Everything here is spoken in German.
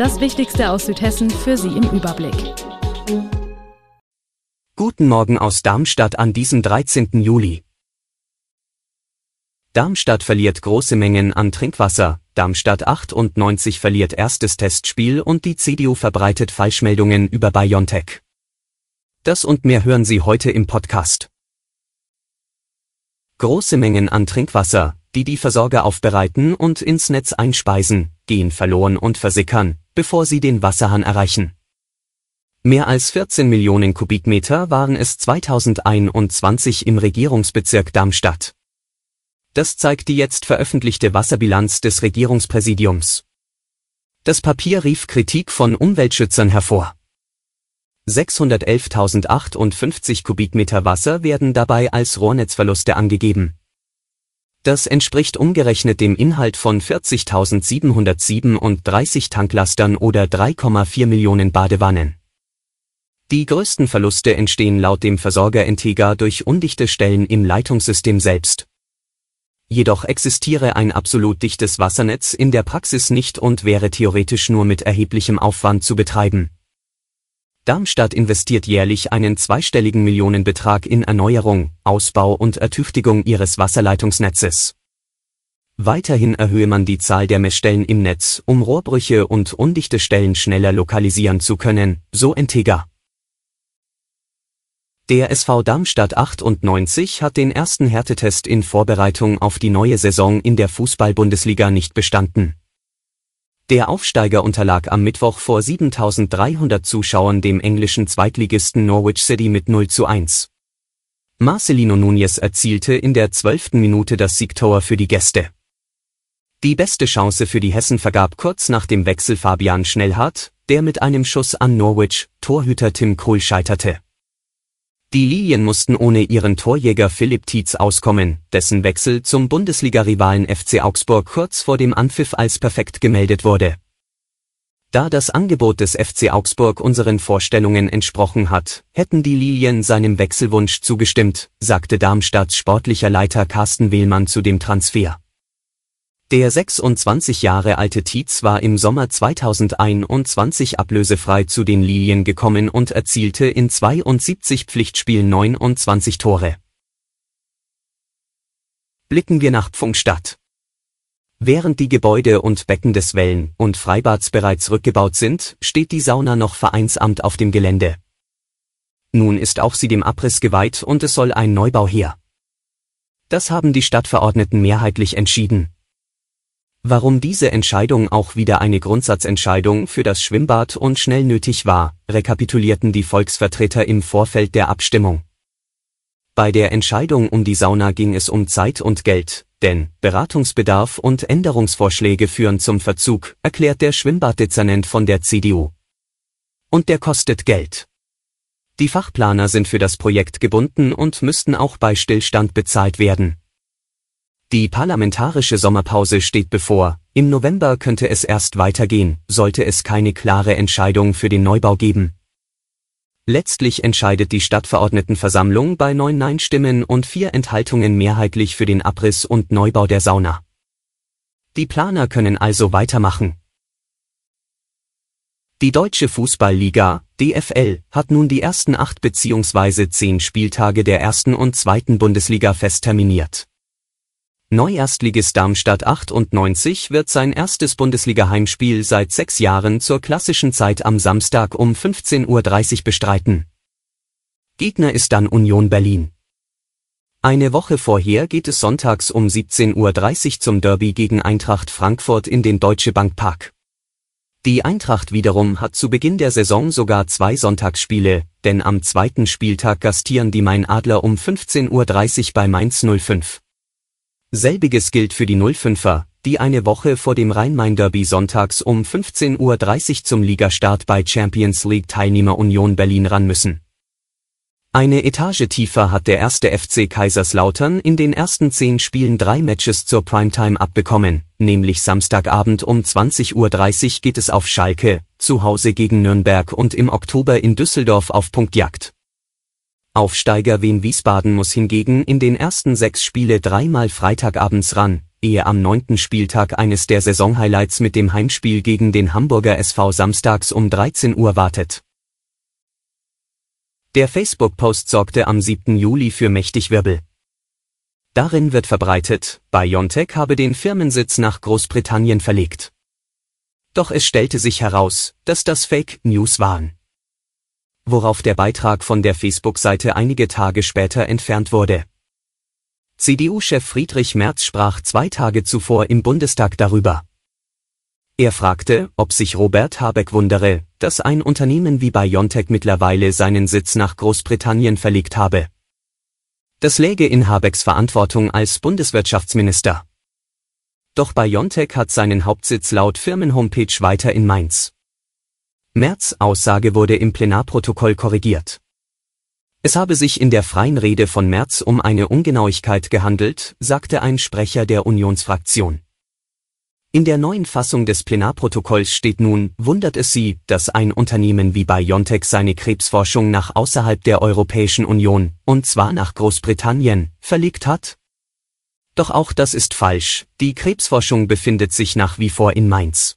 Das Wichtigste aus Südhessen für Sie im Überblick. Guten Morgen aus Darmstadt an diesem 13. Juli. Darmstadt verliert große Mengen an Trinkwasser, Darmstadt 98 verliert erstes Testspiel und die CDU verbreitet Falschmeldungen über BioNTech. Das und mehr hören Sie heute im Podcast. Große Mengen an Trinkwasser, die die Versorger aufbereiten und ins Netz einspeisen, gehen verloren und versickern, bevor sie den Wasserhahn erreichen. Mehr als 14 Millionen Kubikmeter waren es 2021 im Regierungsbezirk Darmstadt. Das zeigt die jetzt veröffentlichte Wasserbilanz des Regierungspräsidiums. Das Papier rief Kritik von Umweltschützern hervor. 611.058 Kubikmeter Wasser werden dabei als Rohrnetzverluste angegeben. Das entspricht umgerechnet dem Inhalt von 40.737 Tanklastern oder 3,4 Millionen Badewannen. Die größten Verluste entstehen laut dem Versorger Entega durch undichte Stellen im Leitungssystem selbst. Jedoch existiere ein absolut dichtes Wassernetz in der Praxis nicht und wäre theoretisch nur mit erheblichem Aufwand zu betreiben. Darmstadt investiert jährlich einen zweistelligen Millionenbetrag in Erneuerung, Ausbau und Ertüchtigung ihres Wasserleitungsnetzes. Weiterhin erhöhe man die Zahl der Messstellen im Netz, um Rohrbrüche und undichte Stellen schneller lokalisieren zu können, so Entega. Der SV Darmstadt 98 hat den ersten Härtetest in Vorbereitung auf die neue Saison in der Fußball-Bundesliga nicht bestanden. Der Aufsteiger unterlag am Mittwoch vor 7300 Zuschauern dem englischen Zweitligisten Norwich City mit 0 zu 1. Marcelino Núñez erzielte in der zwölften Minute das Siegtor für die Gäste. Die beste Chance für die Hessen vergab kurz nach dem Wechsel Fabian Schnellhardt, der mit einem Schuss an Norwich, Torhüter Tim Kohl scheiterte. Die Lilien mussten ohne ihren Torjäger Philipp Tietz auskommen, dessen Wechsel zum Bundesliga-Rivalen FC Augsburg kurz vor dem Anpfiff als perfekt gemeldet wurde. Da das Angebot des FC Augsburg unseren Vorstellungen entsprochen hat, hätten die Lilien seinem Wechselwunsch zugestimmt, sagte Darmstadts sportlicher Leiter Carsten Wehlmann zu dem Transfer. Der 26 Jahre alte Tietz war im Sommer 2021 ablösefrei zu den Lilien gekommen und erzielte in 72 Pflichtspielen 29 Tore. Blicken wir nach Pfungstadt. Während die Gebäude und Becken des Wellen- und Freibads bereits rückgebaut sind, steht die Sauna noch Vereinsamt auf dem Gelände. Nun ist auch sie dem Abriss geweiht und es soll ein Neubau her. Das haben die Stadtverordneten mehrheitlich entschieden. Warum diese Entscheidung auch wieder eine Grundsatzentscheidung für das Schwimmbad und schnell nötig war, rekapitulierten die Volksvertreter im Vorfeld der Abstimmung. Bei der Entscheidung um die Sauna ging es um Zeit und Geld, denn Beratungsbedarf und Änderungsvorschläge führen zum Verzug, erklärt der Schwimmbaddezernent von der CDU. Und der kostet Geld. Die Fachplaner sind für das Projekt gebunden und müssten auch bei Stillstand bezahlt werden. Die parlamentarische Sommerpause steht bevor, im November könnte es erst weitergehen, sollte es keine klare Entscheidung für den Neubau geben. Letztlich entscheidet die Stadtverordnetenversammlung bei neun Nein-Stimmen und vier Enthaltungen mehrheitlich für den Abriss und Neubau der Sauna. Die Planer können also weitermachen. Die Deutsche Fußballliga, DFL, hat nun die ersten acht bzw. zehn Spieltage der ersten und zweiten Bundesliga fest terminiert. Neuerstligist Darmstadt 98 wird sein erstes Bundesliga-Heimspiel seit sechs Jahren zur klassischen Zeit am Samstag um 15.30 Uhr bestreiten. Gegner ist dann Union Berlin. Eine Woche vorher geht es sonntags um 17.30 Uhr zum Derby gegen Eintracht Frankfurt in den Deutsche Bank Park. Die Eintracht wiederum hat zu Beginn der Saison sogar zwei Sonntagsspiele, denn am zweiten Spieltag gastieren die Main-Adler um 15.30 Uhr bei Mainz 05. Selbiges gilt für die 05er, die eine Woche vor dem Rhein-Main-Derby sonntags um 15.30 Uhr zum Ligastart bei Champions League-Teilnehmer Union Berlin ran müssen. Eine Etage tiefer hat der erste FC Kaiserslautern in den ersten zehn Spielen drei Matches zur Primetime abbekommen, nämlich Samstagabend um 20.30 Uhr geht es auf Schalke, zu Hause gegen Nürnberg und im Oktober in Düsseldorf auf Punktjagd. Aufsteiger Wien Wiesbaden muss hingegen in den ersten sechs Spiele dreimal Freitagabends ran, ehe am neunten Spieltag eines der Saisonhighlights mit dem Heimspiel gegen den Hamburger SV samstags um 13 Uhr wartet. Der Facebook-Post sorgte am 7. Juli für mächtig Wirbel. Darin wird verbreitet, BioNTech habe den Firmensitz nach Großbritannien verlegt. Doch es stellte sich heraus, dass das Fake News waren. Worauf der Beitrag von der Facebook-Seite einige Tage später entfernt wurde. CDU-Chef Friedrich Merz sprach zwei Tage zuvor im Bundestag darüber. Er fragte, ob sich Robert Habeck wundere, dass ein Unternehmen wie BioNTech mittlerweile seinen Sitz nach Großbritannien verlegt habe. Das läge in Habecks Verantwortung als Bundeswirtschaftsminister. Doch BioNTech hat seinen Hauptsitz laut Firmenhomepage weiter in Mainz. Merz Aussage wurde im Plenarprotokoll korrigiert. Es habe sich in der freien Rede von Merz um eine Ungenauigkeit gehandelt, sagte ein Sprecher der Unionsfraktion. In der neuen Fassung des Plenarprotokolls steht nun, wundert es Sie, dass ein Unternehmen wie BioNTech seine Krebsforschung nach außerhalb der Europäischen Union, und zwar nach Großbritannien, verlegt hat? Doch auch das ist falsch, die Krebsforschung befindet sich nach wie vor in Mainz.